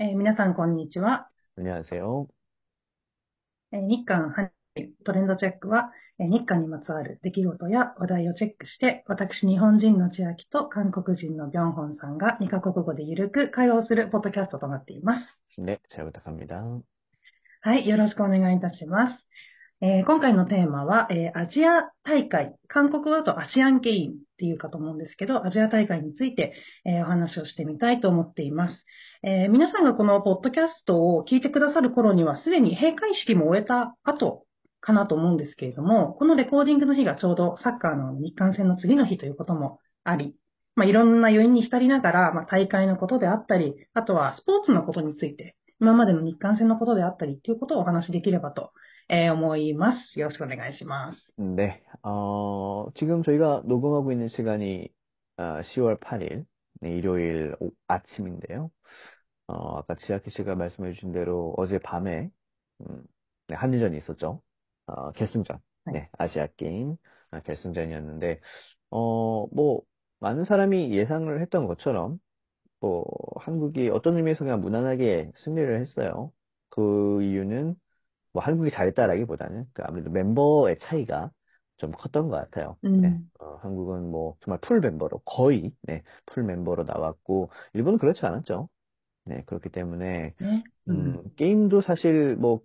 えー、皆さん、こんにちは。こんにちは。えー、日韓ハニートレンドチェックは、えー、日韓にまつわる出来事や話題をチェックして、私、日本人の千秋と韓国人のビョンホンさんが2カ国語でゆるく会話をするポッドキャストとなっています。ね、チャブタカミダはい、よろしくお願いいたします。えー、今回のテーマは、えー、アジア大会、韓国はだとアシアンケインっていうかと思うんですけど、アジア大会について、えー、お話をしてみたいと思っています。えー皆さんがこのポッドキャストを聞いてくださる頃には、すでに閉会式も終えた後かなと思うんですけれども、このレコーディングの日がちょうどサッカーの日韓戦の次の日ということもあり、まあ、いろんな余韻に浸りながら、まあ、大会のことであったり、あとはスポーツのことについて、今までの日韓戦のことであったりっていうことをお話しできればと、えー思います。よろしくお願いします。 네, 어, 지금 저희가 녹음하고 있는 시간이 어, 10월 8일, 네, 일요일 오- 아침인데요. 어, 아까 지아키 씨가 말씀해 주신 대로 어제 밤에 음, 네, 한일전이 있었죠. 어, 결승전, 네, 아시아 게임 아, 결승전이었는데 어, 뭐 많은 사람이 예상을 했던 것처럼 뭐 한국이 어떤 의미에서 그냥 무난하게 승리를 했어요. 그 이유는 뭐 한국이 잘했다라기보다는 그 아무래도 멤버의 차이가 좀 컸던 것 같아요. 음. 네, 어, 한국은 뭐 정말 full 멤버로 거의 네, full 멤버로 나왔고 일본은 그렇지 않았죠. 네, 그렇기 때문에, 네? 음, 음. 게임도 사실 뭐,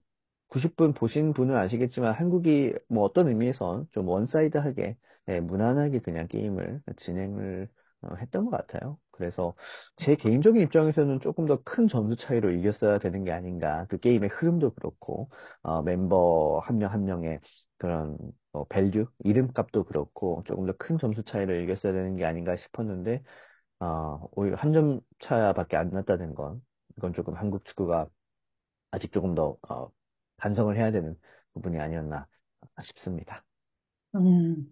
90분 보신 분은 아시겠지만, 한국이 뭐 어떤 의미에선 좀 one-side하게, 네, 무난하게 그냥 게임을 진행을 어, 했던 것 같아요. 그래서 제 개인적인 입장에서는 조금 더 큰 점수 차이로 이겼어야 되는 게 아닌가. 그 게임의 흐름도 그렇고, 어, 멤버 한 명한 한 명의 그런 뭐 어, value, 이름값도 그렇고, 조금 더 큰 점수 차이로 이겼어야 되는 게 아닌가 싶었는데, 어, 오히려 한 점 차밖에 안 났다는 건 이건 조금 한국 축구가 아직 조금 더 어, 반성을 해야 되는 부분이 아니었나 싶습니다. うん。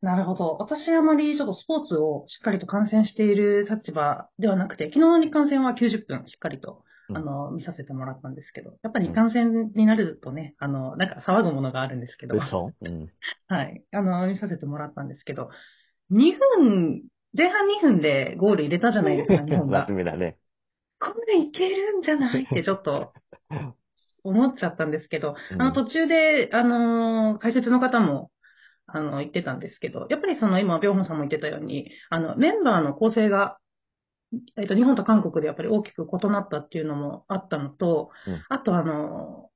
なるほど。私はあまりちょっとスポーツをしっかりと観戦している立場ではなくて、昨日の日韓戦は90分しっかりと、うんあの、見させてもらったんですけど、やっぱり日韓戦になるとね、あの、なんか騒ぐものがあるんですけど、 그렇죠. 음. はい。あの、見させてもらったんですけど、2分、 前半2分でゴール入れたじゃないですか、日本が。真面目だね。これいけるんじゃないってちょっと 思っちゃったんですけど、あの途中で、あのー、解説の方も、あの、言ってたんですけど、やっぱりその今、ビョンホンさんも言ってたように、あの、メンバーの構成が、えっ、と、日本と韓国でやっぱり大きく異なったっていうのもあったのと、うん、あとあの、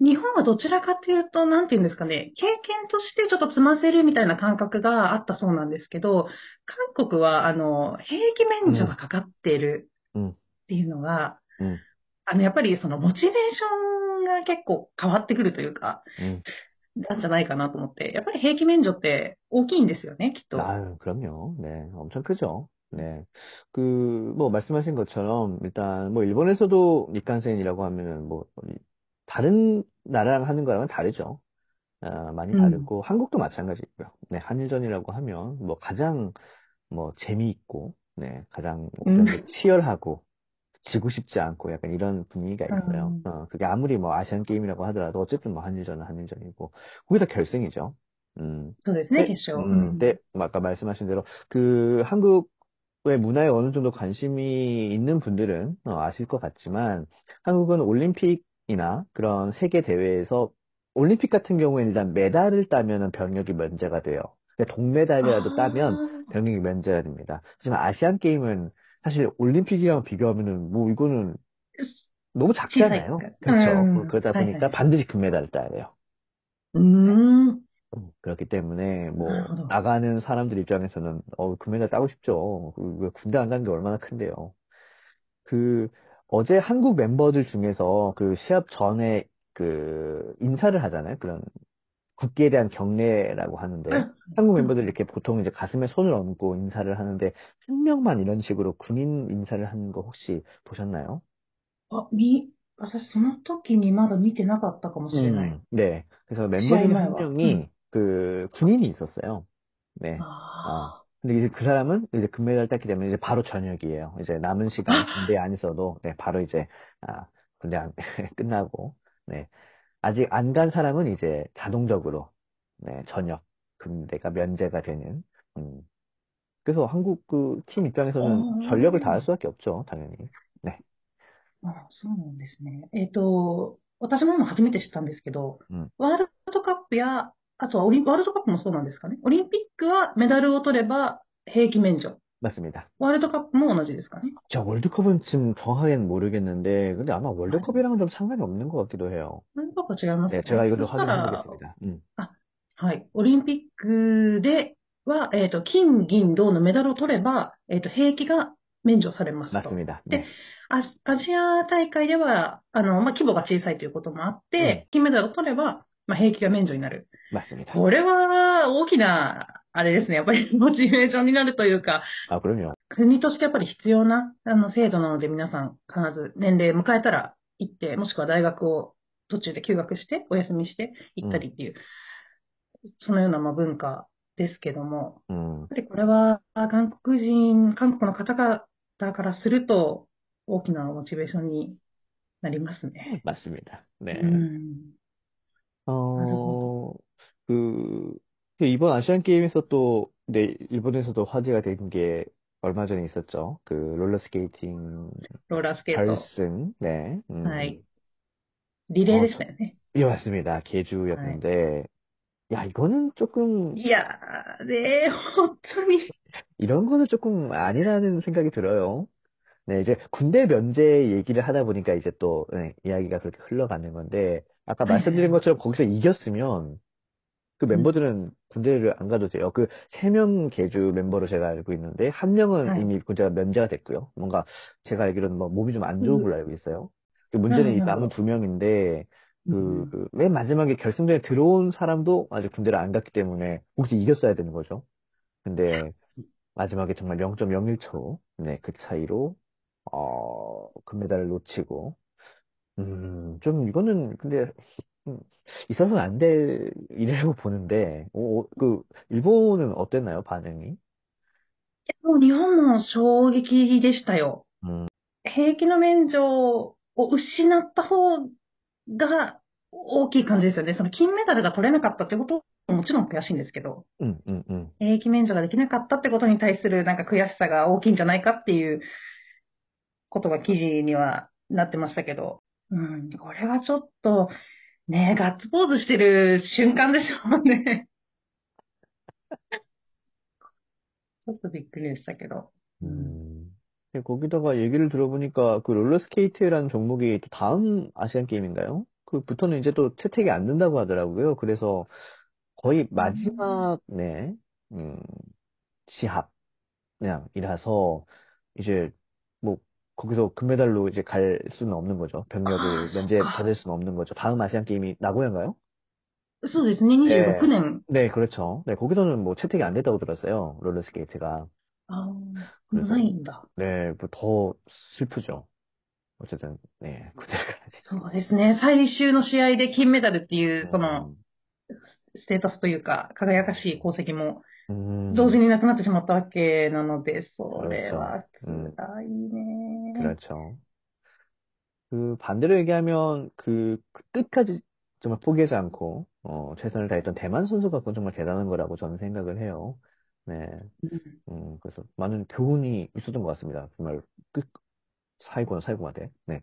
日本はどちらかというと、なんていうんですかね、経験としてちょっと積ませるみたいな感覚があったそうなんですけど、韓国は、あの、兵役免除がかかっているうんっていうのが、うんあの、やっぱりそのモチベーションが結構変わってくるというか、 음. なんじゃないかなと思って、やっぱり兵役免除って大きいんですよね、きっと。 아유, 그럼요. 네, 엄청 크죠. 네. 그, 뭐, 말씀하신 것처럼, 일단, 뭐, 일본에서도日韓戦이라고 하면은, 뭐, 이- 다른 나라랑 하는 거랑은 다르죠. 어, 많이 음. 다르고 음. 한국도 마찬가지고요. 네, 한일전이라고 하면 뭐 가장 뭐 재미있고 네, 가장 뭐 음. 치열하고 지고 싶지 않고 약간 이런 분위기가 있어요. 음. 어, 그게 아무리 뭐 아시안 게임이라고 하더라도 어쨌든 뭐 한일전은 한일전이고 거기다 결승이죠. 음. 결승이겠죠. 네. 음, 음, 네, 뭐 아까 말씀하신 대로 그 한국 왜 문화에 어느 정도 관심이 있는 분들은 어, 아실 것 같지만 한국은 올림픽 이나 그런 세계 대회에서 올림픽 같은 경우에는 일단 메달을 따면은 병역이 면제가 돼요. 동메달이라도 따면 아, 병역이 면제가 됩니다. 하지만 아시안 게임은 사실 올림픽이랑 비교하면은 뭐 이거는 너무 작잖아요. 시사니까. 그렇죠. 음, 그러다 네, 보니까 네. 반드시 금메달을 따야 돼요. うーん。 음, 그렇기 때문에 뭐 나르호도. 나가는 사람들 입장에서는 어 금메달 따고 싶죠. 그, 그 군대 안 가는 게 얼마나 큰데요. 그 어제 한국 멤버들 중에서 그 시합 전에 그 인사를 하잖아요. 그런 국기에 대한 경례라고 하는데 한국 멤버들 이렇게 보통 이제 가슴에 손을 얹고 인사를 하는데 한 명만 이런 식으로 군인 인사를 하는 거 혹시 보셨나요? あ、み、私その時にまだ見てなかったかもしれない。 음, 네. 그래서 멤버 시합 중에 한 말과. 명이 음. 그 군인이 있었어요. 네. あ 아, 근데 이제 그 사람은 이제 금메달 땄기 때문에 이제 바로 저녁이에요. 이제 남은 시간 군대에 안 있어도, 네, 바로 이제, 아, 군대 안, 끝나고, 네. 아직 안 간 사람은 이제 자동적으로, 네, 저녁 군대가 면제가 되는, 음. 그래서 한국 그 팀 입장에서는 어. 전력을 다할 수밖에 없죠, 당연히. あ、 そうなんですね。えっ、と、私も今初めて知ったんですけど、うんワールドカップや、 あとはオリンワールドカップもそうなんですかね。オリンピックはメダルを取れば兵役免除。 맞습니다. ワールドカップも同じですかね。 자, 월드컵은 지금 정확하게는 모르겠는데, 근데 아마 월드컵이랑은 좀 상관이 없는 것 같기도 해요. ワールドカップは違いますか 네, 제가 이것도 そしたら 확인해 보겠습니다. 음. はい。オリンピックでは、えっ、と、金、銀、銅のメダルを取れば、えっ、と、兵役が免除されますと。 맞습니다. 네. 네. アジアジア大会では、あの、まあ、規模が小さいということもあって、金メダルを取れば、 まあ、兵器が免除になる。まあ、これは大きな、あれですね、やっぱりモチベーションになるというか、国としてやっぱり必要なあの制度なので皆さん必ず年齢迎えたら行って、もしくは大学を途中で休学して、お休みして行ったりっていう、うん、そのようなまあ文化ですけども、うん、やっぱりこれは韓国人、韓国の方々からすると大きなモチベーションになりますね。真面目だ。ね。うん 어, 그, 그, 이번 아시안 게임에서 또, 네, 일본에서도 화제가 된 게 얼마 전에 있었죠. 그 롤러스케이팅. 롤러스케이터. 발승, 네. 음. はい. リレーですね. 예, 맞습니다. 계주였는데. 아, 야, 이거는 조금. 이야, 네, 어쩌니. 이런 거는 조금 아니라는 생각이 들어요. 네, 이제 군대 면제 얘기를 하다 보니까 이제 또, 네, 이야기가 그렇게 흘러가는 건데, 아까 네. 말씀드린 것처럼 거기서 이겼으면, 그 멤버들은 군대를 안 가도 돼요. 그 세명 계주 멤버로 제가 알고 있는데, 한 명은 네. 이미 군대가 면제가 됐고요. 뭔가 제가 알기로는 뭐 몸이 좀 안 좋은 음. 걸로 알고 있어요. 그 문제는 이 음. 남은 두 명인데, 그, 음. 그, 맨 마지막에 결승전에 들어온 사람도 아직 군대를 안 갔기 때문에, 혹시 이겼어야 되는 거죠. 근데, 마지막에 정말 0.01초, 네, 그 차이로, 어, 금메달을 놓치고, 음, 좀 이거는, 근데, 음, 있어서는 안 될 일이라고 보는데, 어, 어, 그, 일본은 어땠나요, 반응이? もう日本も衝撃でしたよ。うん兵役の免除を失った方が大きい感じですよね。その金メダルが取れなかったってことももちろん悔しいんですけど、 음, 음, 음. 兵役免除ができなかったってことに対するなんか悔しさが大きいんじゃないかっていうことが記事にはなってましたけど、 うん、これはちょっと、ね、ガッツポーズしてる瞬間でしょうね。ちょっとびっくりでしたけど。 음. 근데 거기다가 얘기를 들어보니까 그 롤러스케이트라는 종목이 또 다음 아시안 게임인가요? 그부터는 이제 또 채택이 안 된다고 하더라고요. 그래서 거의 마지막, 네, 음, 시합, 그냥 이라서 이제 뭐 거기서 금메달로 이제 갈 수는 없는 거죠. 병력을 아, 면제 그렇구나. 받을 수는 없는 거죠. 다음 아시안 게임이 나고야인가요? そうですね、26年。 네, 그렇죠. 네, 거기서는 뭐 채택이 안 됐다고 들었어요. 롤러스케이트가. ああ、 그래서 ないんだ。 네, 뭐 더 슬프죠. 어쨌든, 네, 군대를 가야지. そうですね。最終の試合で金メダルっていう、その、 음, ステータスというか、輝かしい功績も 음, 同時になくなってしまったわけなので、そ그렇죠 れは 음 辛いね。 그렇죠. 그 반대로 얘기하면 그, 그 끝까지 정말 포기하지 않고 어, 최선을 다했던 대만 선수가 그건 정말 대단한 거라고 저는 생각을 해요. 네, うん 음, 그래서 많은 교훈이 있었던 것 같습니다. 정말 끝 사이고는 사이고마대. 네,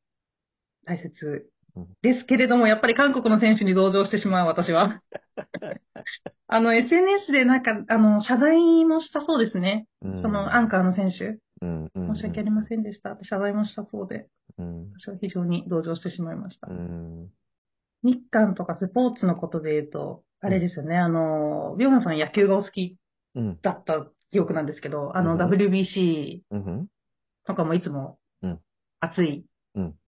大切ですけれども、やっぱり韓国の選手に同情してしまう、私は。あの、SNS でなんか、あの、謝罪もしたそうですね。うん、その、アンカーの選手、うんうん。申し訳ありませんでした。謝罪もしたそうで、うん、私は非常に同情してしまいました。うん、日韓とかスポーツのことで言うと、あれですよね、あの、ビョンさん野球がお好きだった記憶なんですけど、あの、WBC とかもいつも熱い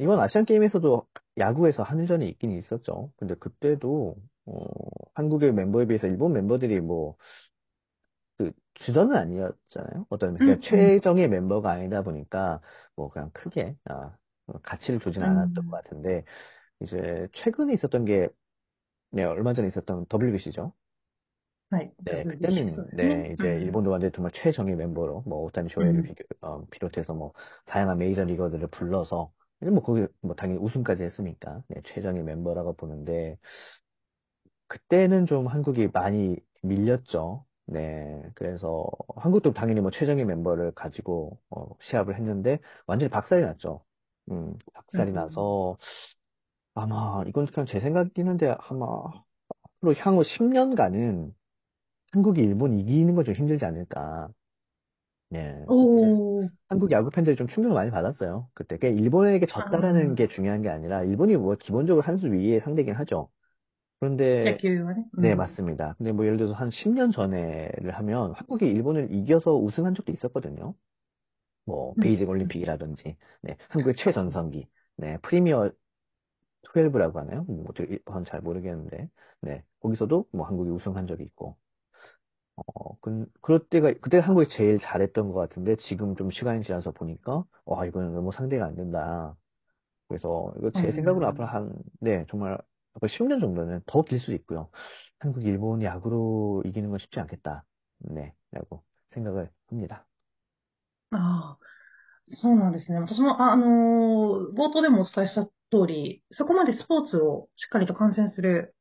이번 아시안 게임에서도 야구에서 한일전이 있긴 있었죠. 근데 그때도 어, 한국의 멤버에 비해서 일본 멤버들이 뭐 그 주전은 아니었잖아요. 어떤 그냥 음. 음. 최정의 멤버가 아니다 보니까 뭐 그냥 크게 아, 뭐 가치를 두진 않았던 음. 것 같은데 이제 최근에 있었던 게 네, 얼마 전에 있었던 WBC죠. 네, 네 그때는 네, 네 이제 음. 일본도 완전히 정말 최정의 멤버로 뭐 오타니 쇼헤이를 음. 어, 비롯해서 뭐 다양한 메이저 리거들을 불러서 뭐 거기 뭐 당연히 우승까지 했으니까 네, 최정의 멤버라고 보는데 그때는 좀 한국이 많이 밀렸죠. 네, 그래서 한국도 당연히 뭐 최정의 멤버를 가지고 어, 시합을 했는데 완전히 박살이 났죠. 음, 박살이 음. 나서 아마 이건 그냥 제 생각이긴 한데 아마 앞으로 향후 10년간은 한국이 일본 이기는 건 좀 힘들지 않을까. 예. 오. 한국 야구 팬들이 좀 충격을 많이 받았어요. 그때 그 일본에게 졌다라는 아. 게 중요한 게 아니라 일본이 뭐 기본적으로 한 수 위에 상대긴 하죠. 그런데 네, 네, 음. 네 맞습니다. 근데 뭐 예를 들어서 한 10년 전에를 하면 한국이 일본을 이겨서 우승한 적도 있었거든요. 뭐 음. 베이징 올림픽이라든지 네, 한국의 최전성기 네 프리미어 12라고 하나요? 뭐저잘 모르겠는데 네 거기서도 뭐 한국이 우승한 적이 있고 어, 그, 그럴 때가 그때 한국이 제일 잘했던 것 같은데 지금 좀 시간이 지나서 보니까 와 이거는 너무 상대가 안 된다. 그래서 이거 う 제 생각으로 ん。 앞으로 한, 네, 정말 앞으로 10년 정도는 더 길 수도 있고요. 한국, 일본 야구로 이기는 건 쉽지 않겠다. 네, 라고 생각을 합니다. ああ、そうなんですね。私も、あ、あのー、冒頭でもお伝えした通り、そこまでスポーツをしっかりと観戦する、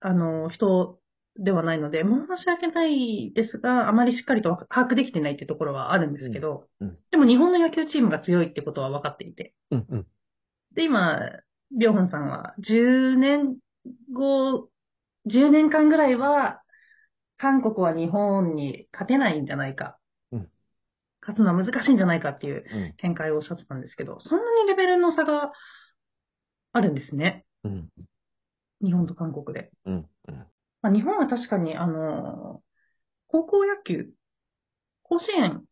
あのー、人 ではないので、申し訳ないですが、あまりしっかりとわ把握できてないっていうところはあるんですけど、うんでも日本の野球チームが強いってことは分かっていて。うん、うん、で、今、ビョンホンさんは10年後、10年間ぐらいは、韓国は日本に勝てないんじゃないか。うん勝つのは難しいんじゃないかっていううん、見解をおっしゃってたんですけど、そんなにレベルの差があるんですね。うん、日本と韓国で。うん、うん、まあ、日本は確かに、あの、高校野球、甲子園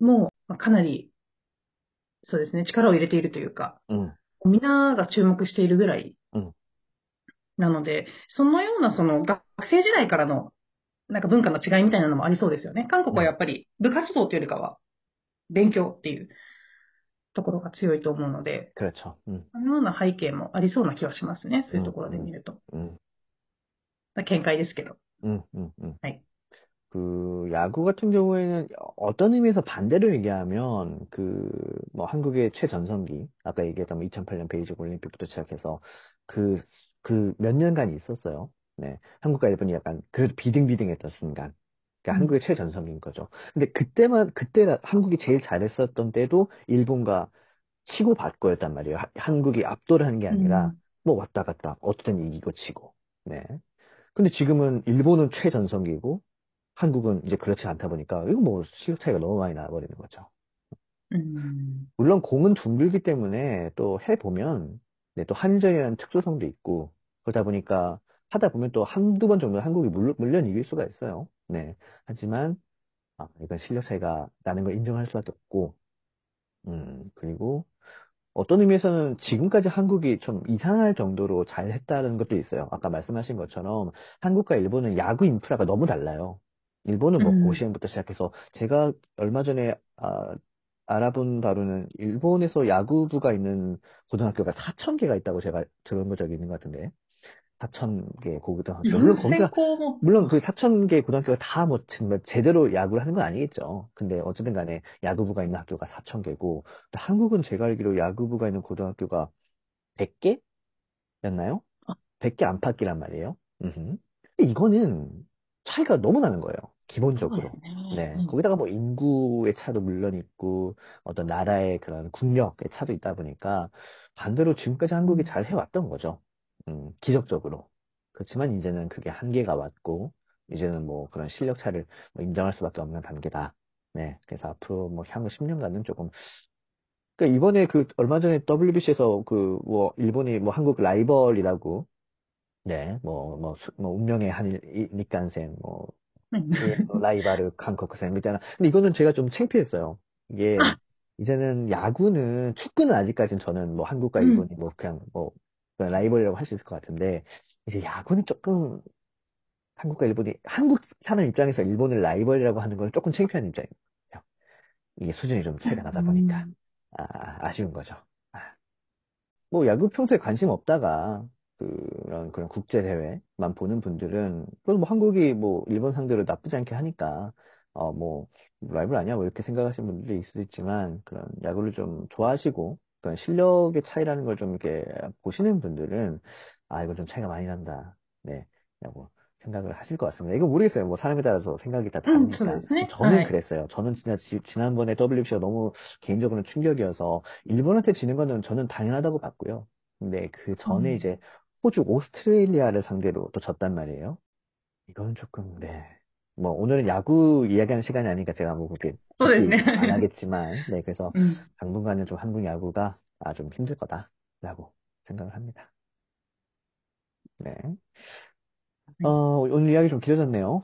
もかなり、そうですね、力を入れているというか、うん、みんなが注目しているぐらい、なので、うん、そのようなその学生時代からのなんか文化の違いみたいなのもありそうですよね。韓国はやっぱり部活動というよりかは勉強っていうところが強いと思うので、うん、そのような背景もありそうな気はしますね、そういうところで見ると。うん、うん。 음, 見解ですけど。 음, 음, 음. 네. 그, 야구 같은 경우에는 어떤 의미에서 반대로 얘기하면, 그, 뭐, 한국의 최전성기, 아까 얘기했던 뭐 2008년 베이징 올림픽부터 시작해서, 그, 그 몇 년간이 있었어요. 네. 한국과 일본이 약간, 그래도 비등비등했던 순간. 그러니까 음. 한국의 최전성기인 거죠. 근데 그때만, 그때 한국이 제일 잘했었던 때도 일본과 치고받고였단 말이에요. 하- 한국이 압도를 한 게 아니라, 음. 뭐 왔다 갔다, 어떤 이기고 치고. 네. 근데 지금은 일본은 최전성기고, 한국은 이제 그렇지 않다 보니까, 이거 뭐 실력 차이가 너무 많이 나버리는 거죠. うん。 물론 공은 둥글기 때문에 또 해보면, 네, 또 한일전이라는 특수성도 있고, 그러다 보니까 하다 보면 또 한두 번 정도 한국이 물, 물론 이길 수가 있어요. 네. 하지만, 아, 이건 실력 차이가 나는 걸 인정할 수밖에 없고, 음, 그리고 어떤 의미에서는 지금까지 한국이 좀 이상할 정도로 잘 했다는 것도 있어요. 아까 말씀하신 것처럼 한국과 일본은 야구 인프라가 너무 달라요. 일본은 뭐 음. 고시행부터 시작해서 제가 얼마 전에 아, 알아본 바로는 일본에서 야구부가 있는 고등학교가 4천 개가 있다고 제가 들은 적이 있는 것 같은데 4천 개 고등학교 음, 물론 거기가 뭐. 물론 그 4천 개 고등학교가 다뭐 정말 제대로 야구를 하는 건 아니겠죠. 근데 어쨌든 간에 야구부가 있는 학교가 4천 개고 한국은 제가 알기로 야구부가 있는 고등학교가 100개였나요? 100개 아. 안팎이란 말이에요. 근데 이거는 차이가 너무 나는 거예요. 기본적으로. 아, 네. 네. 음. 거기다가 뭐 인구의 차도 물론 있고 어떤 나라의 그런 국력의 차도 있다 보니까 반대로 지금까지 한국이 음. 잘 해왔던 거죠. 음, 기적적으로. 그렇지만 이제는 그게 한계가 왔고, 이제는 뭐 그런 실력 차를 뭐 인정할 수밖에 없는 단계다. 네. 그래서 앞으로 뭐 향후 10년간은 조금 그니까 이번에 그 얼마 전에 WBC에서 그 뭐 일본이 뭐 한국 라이벌이라고 네, 뭐, 뭐, 뭐 운명의 한일니깐센 뭐, 예, 라이바르 한국센 일단 근데 이거는 제가 좀 창피했어요. 이게 아. 이제는 야구는 축구는 아직까지는 저는 뭐 한국과 음. 일본이 뭐 그냥 뭐 라이벌이라고 할 수 있을 것 같은데, 이제 야구는 조금, 한국과 일본이, 한국 사람 입장에서 일본을 라이벌이라고 하는 건 조금 창피한 입장이에요. 이게 수준이 좀 차이가 나다 보니까, 음. 아, 아쉬운 거죠. 아. 뭐, 야구 평소에 관심 없다가, 그런, 그런 국제 대회만 보는 분들은, 그건 뭐 한국이 뭐 일본 상대로 나쁘지 않게 하니까, 어, 뭐, 라이벌 아니야? 뭐 이렇게 생각하시는 분들도 있을 수도 있지만, 그런 야구를 좀 좋아하시고, 어떤 실력의 차이라는 걸 좀 이렇게 보시는 분들은 아 이거 좀 차이가 많이 난다. 네, 라고 생각을 하실 것 같습니다. 이거 모르겠어요. 뭐 사람에 따라서 생각이 다 음, 다르니까. 저는 네? 네. 그랬어요. 저는 진짜 지, 난번에 WBC가 너무 개인적으로는 충격이어서 일본한테 지는 거는 저는 당연하다고 봤고요. 근데 그 전에 음. 이제 호주 오스트레일리아를 상대로 또 졌단 말이에요. 이건 조금 네 뭐 오늘은 야구 이야기하는 시간이 아니니까 제가 뭐 그렇게 어, 네. 안 하겠지만 네 그래서 음. 당분간은 좀 한국 야구가 아 좀 힘들 거다라고 생각을 합니다. 네. 네. 어 오늘 이야기 좀 길어졌네요.